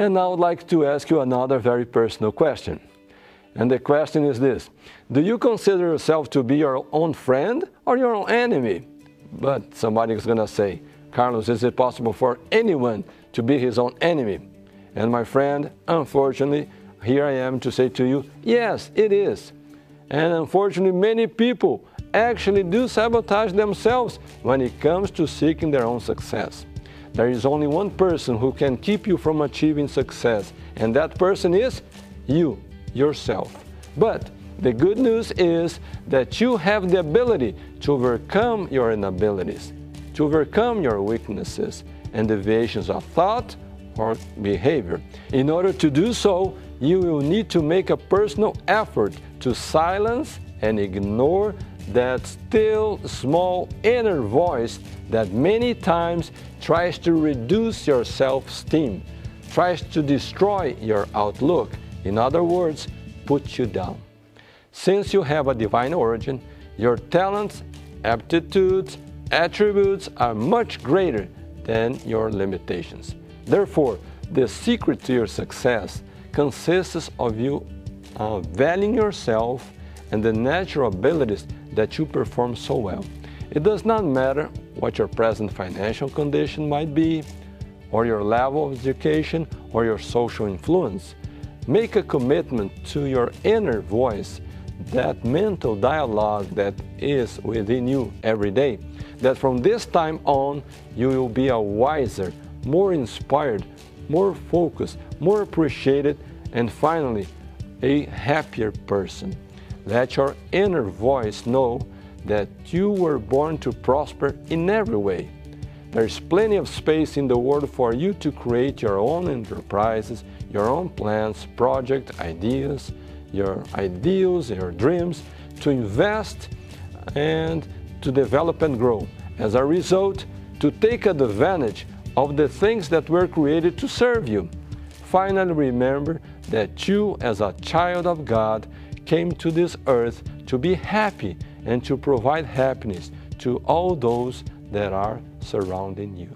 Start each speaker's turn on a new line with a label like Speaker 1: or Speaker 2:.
Speaker 1: And now I would like to ask you another very personal question. And the question is this Do you consider yourself to be your own friend or your own enemy? But somebody is going to say, Carlos, is it possible for anyone to be his own enemy? And my friend, unfortunately, here I am to say to you, yes, it is. And unfortunately, many people actually do sabotage themselves when it comes to seeking their own success. There is only one person who can keep you from achieving success, and that person is you, yourself. But the good news is that you have the ability to overcome your inabilities, to overcome your weaknesses and deviations of thought or behavior. In order to do so, you will need to make a personal effort to silence and ignore that still small inner voice that many times tries to reduce your self esteem, tries to destroy your outlook. In other words, put you down. Since you have a divine origin, your talents, aptitudes, attributes are much greater than your limitations. Therefore, the secret to your success consists of you uh, valuing yourself and the natural abilities that you perform so well. It does not matter what your present financial condition might be, or your level of education, or your social influence. Make a commitment to your inner voice, that mental dialogue that is within you every day, that from this time on you will be a wiser, more inspired, more focused, more appreciated, and finally, a happier person. Let your inner voice know that you were born to prosper in every way. There's plenty of space in the world for you to create your own enterprises, your own plans, projects, ideas, your ideals, your dreams, to invest and to develop and grow. As a result, to take advantage of the things that were created to serve you. Finally, remember that you, as a child of God, came to this earth to be happy and to provide happiness to all those that are surrounding you.